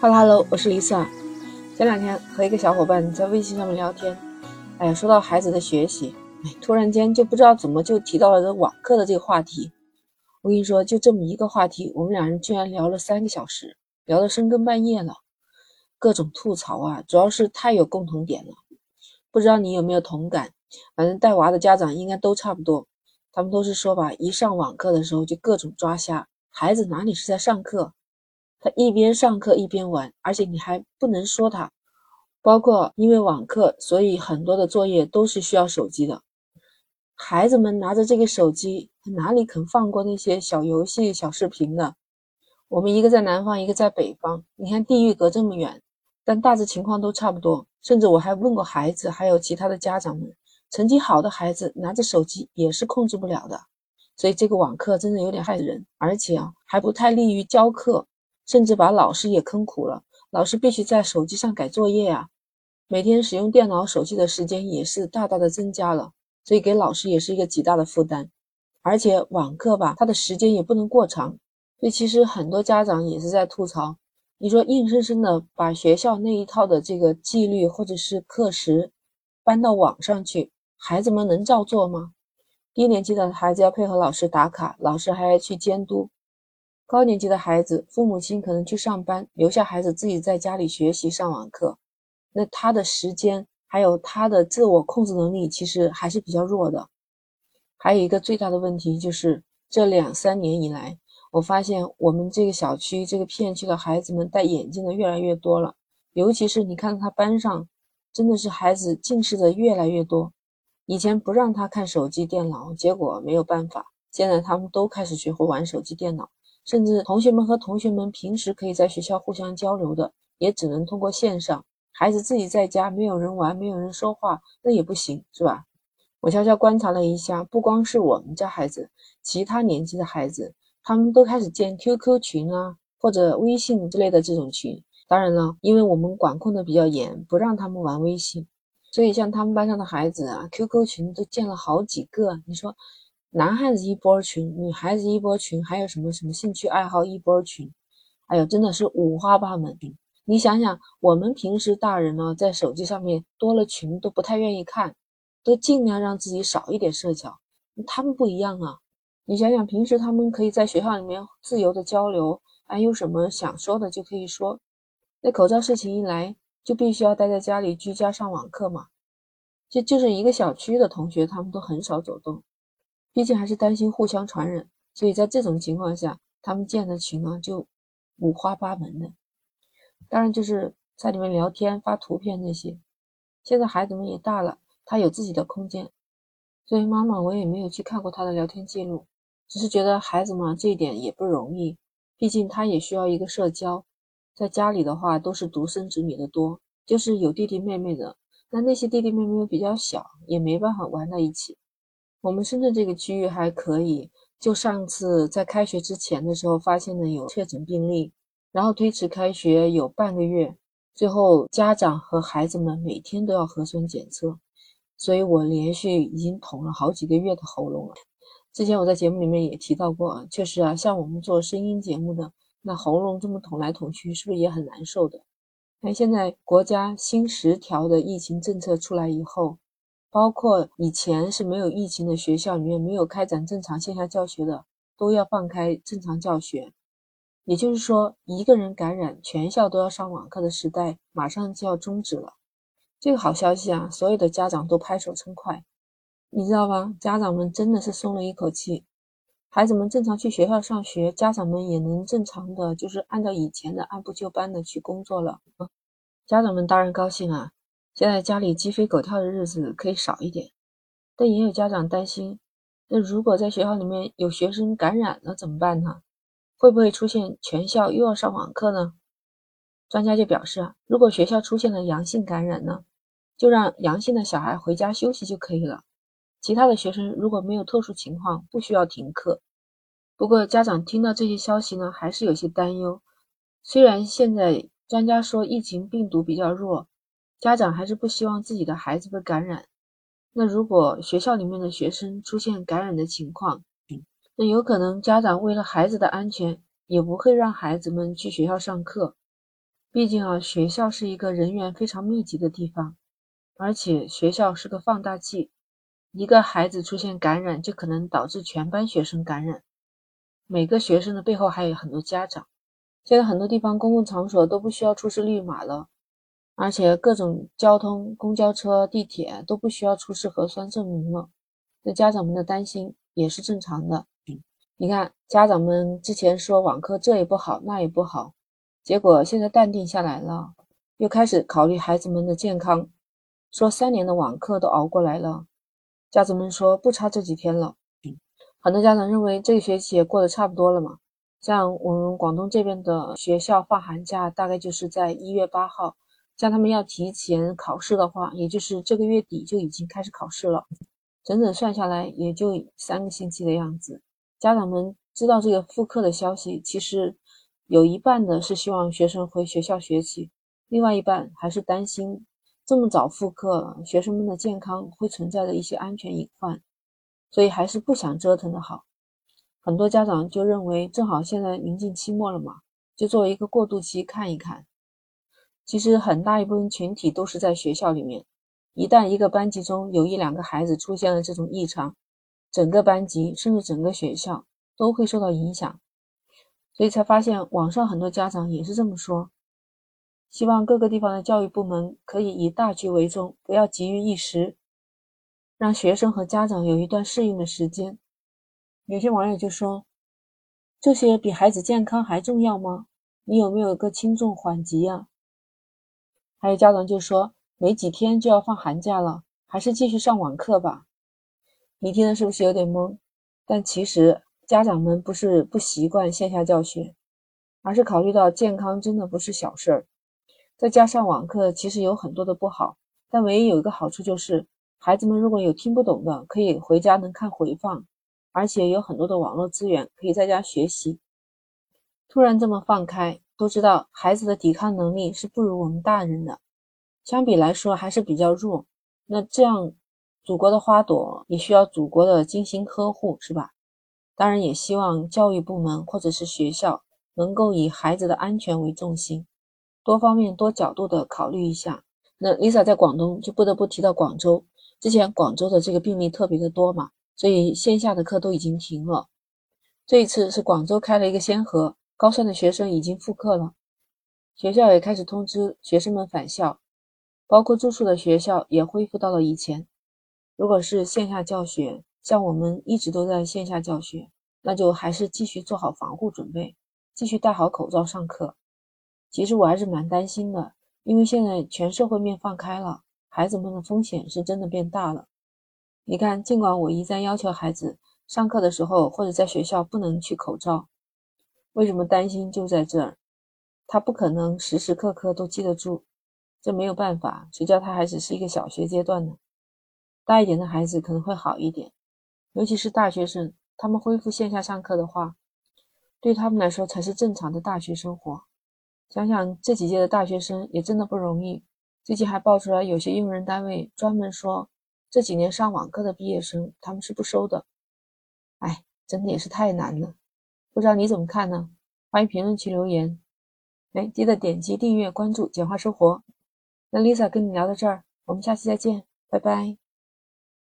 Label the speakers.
Speaker 1: 哈喽哈喽，我是 Lisa。前两天和一个小伙伴在微信上面聊天，哎呀，说到孩子的学习，哎，突然间就不知道怎么就提到了这网课的这个话题。我跟你说，就这么一个话题，我们两人居然聊了三个小时，聊到深更半夜了，各种吐槽啊，主要是太有共同点了。不知道你有没有同感？反正带娃的家长应该都差不多，他们都是说吧，一上网课的时候就各种抓瞎，孩子哪里是在上课？他一边上课一边玩，而且你还不能说他。包括因为网课，所以很多的作业都是需要手机的。孩子们拿着这个手机，他哪里肯放过那些小游戏、小视频呢？我们一个在南方，一个在北方，你看地域隔这么远，但大致情况都差不多。甚至我还问过孩子，还有其他的家长们，成绩好的孩子拿着手机也是控制不了的。所以这个网课真的有点害人，而且啊，还不太利于教课。甚至把老师也坑苦了，老师必须在手机上改作业啊，每天使用电脑、手机的时间也是大大的增加了，所以给老师也是一个极大的负担。而且网课吧，它的时间也不能过长，所以其实很多家长也是在吐槽，你说硬生生的把学校那一套的这个纪律或者是课时搬到网上去，孩子们能照做吗？低年级的孩子要配合老师打卡，老师还要去监督。高年级的孩子，父母亲可能去上班，留下孩子自己在家里学习上网课，那他的时间还有他的自我控制能力其实还是比较弱的。还有一个最大的问题就是，这两三年以来，我发现我们这个小区这个片区的孩子们戴眼镜的越来越多了，尤其是你看他班上，真的是孩子近视的越来越多。以前不让他看手机电脑，结果没有办法，现在他们都开始学会玩手机电脑。甚至同学们和同学们平时可以在学校互相交流的，也只能通过线上。孩子自己在家，没有人玩，没有人说话，那也不行，是吧？我悄悄观察了一下，不光是我们家孩子，其他年级的孩子，他们都开始建 QQ 群啊，或者微信之类的这种群。当然了，因为我们管控的比较严，不让他们玩微信，所以像他们班上的孩子啊，QQ 群都建了好几个。你说？男孩子一波群，女孩子一波群，还有什么什么兴趣爱好一波群，哎呦，真的是五花八门。你想想，我们平时大人呢，在手机上面多了群都不太愿意看，都尽量让自己少一点社交。他们不一样啊，你想想，平时他们可以在学校里面自由的交流，哎，有什么想说的就可以说。那口罩事情一来，就必须要待在家里居家上网课嘛。就就是一个小区的同学，他们都很少走动。毕竟还是担心互相传染，所以在这种情况下，他们建的群呢就五花八门的。当然就是在里面聊天、发图片那些。现在孩子们也大了，他有自己的空间。所以妈妈，我也没有去看过他的聊天记录，只是觉得孩子嘛，这一点也不容易。毕竟他也需要一个社交。在家里的话，都是独生子女的多，就是有弟弟妹妹的，那那些弟弟妹妹又比较小，也没办法玩在一起。我们深圳这个区域还可以，就上次在开学之前的时候发现了有确诊病例，然后推迟开学有半个月，最后家长和孩子们每天都要核酸检测，所以我连续已经捅了好几个月的喉咙了。之前我在节目里面也提到过，确实啊，像我们做声音节目的，那喉咙这么捅来捅去，是不是也很难受的？那现在国家新十条的疫情政策出来以后。包括以前是没有疫情的学校里面没有开展正常线下教学的，都要放开正常教学。也就是说，一个人感染，全校都要上网课的时代马上就要终止了。这个好消息啊，所有的家长都拍手称快。你知道吧？家长们真的是松了一口气，孩子们正常去学校上学，家长们也能正常的，就是按照以前的按部就班的去工作了。家长们当然高兴啊。现在家里鸡飞狗跳的日子可以少一点，但也有家长担心，那如果在学校里面有学生感染了怎么办呢？会不会出现全校又要上网课呢？专家就表示啊，如果学校出现了阳性感染呢，就让阳性的小孩回家休息就可以了，其他的学生如果没有特殊情况，不需要停课。不过家长听到这些消息呢，还是有些担忧。虽然现在专家说疫情病毒比较弱。家长还是不希望自己的孩子被感染。那如果学校里面的学生出现感染的情况，那有可能家长为了孩子的安全，也不会让孩子们去学校上课。毕竟啊，学校是一个人员非常密集的地方，而且学校是个放大器，一个孩子出现感染，就可能导致全班学生感染。每个学生的背后还有很多家长。现在很多地方公共场所都不需要出示绿码了，而且各种交通、公交车、地铁都不需要出示核酸证明了。那家长们的担心也是正常的。你看，家长们之前说网课这也不好，那也不好，结果现在淡定下来了，又开始考虑孩子们的健康。说三年的网课都熬过来了，家长们说不差这几天了。很多家长认为这个学期也过得差不多了嘛。像我们广东这边的学校放寒假，大概就是在一月八号。像他们要提前考试的话，也就是这个月底就已经开始考试了，整整算下来也就三个星期的样子。家长们知道这个复课的消息，其实有一半的是希望学生回学校学习，另外一半还是担心这么早复课，学生们的健康会存在着一些安全隐患，所以还是不想折腾的好。很多家长就认为，正好现在临近期末了嘛，就作为一个过渡期看一看。其实很大一部分群体都是在学校里面，一旦一个班级中有一两个孩子出现了这种异常，整个班级甚至整个学校都会受到影响。所以才发现网上很多家长也是这么说，希望各个地方的教育部门可以以大局为重，不要急于一时，让学生和家长有一段适应的时间。有些网友就说：“这些比孩子健康还重要吗？你有没有个轻重缓急啊？”还有家长就说：“没几天就要放寒假了，还是继续上网课吧。”你听的是不是有点懵？但其实家长们不是不习惯线下教学，而是考虑到健康真的不是小事儿。再加上网课其实有很多的不好，但唯一有一个好处就是，孩子们如果有听不懂的，可以回家能看回放。而且有很多的网络资源可以在家学习。突然这么放开，都知道孩子的抵抗能力是不如我们大人的，相比来说还是比较弱。那这样，祖国的花朵也需要祖国的精心呵护，是吧？当然，也希望教育部门或者是学校能够以孩子的安全为重心，多方面、多角度的考虑一下。那 Lisa 在广东就不得不提到广州，之前广州的这个病例特别的多嘛。所以线下的课都已经停了。这一次是广州开了一个先河，高三的学生已经复课了，学校也开始通知学生们返校，包括住宿的学校也恢复到了以前。如果是线下教学，像我们一直都在线下教学，那就还是继续做好防护准备，继续戴好口罩上课。其实我还是蛮担心的，因为现在全社会面放开了，孩子们的风险是真的变大了。你看，尽管我一再要求孩子上课的时候或者在学校不能去口罩，为什么担心就在这儿？他不可能时时刻刻都记得住，这没有办法。谁叫他还只是一个小学阶段呢？大一点的孩子可能会好一点，尤其是大学生，他们恢复线下上课的话，对他们来说才是正常的大学生活。想想这几届的大学生也真的不容易，最近还爆出来有些用人单位专门说。这几年上网课的毕业生，他们是不收的。哎，真的也是太难了，不知道你怎么看呢？欢迎评论区留言。哎，记得点击订阅关注，简化生活。那 Lisa 跟你聊到这儿，我们下期再见，拜拜。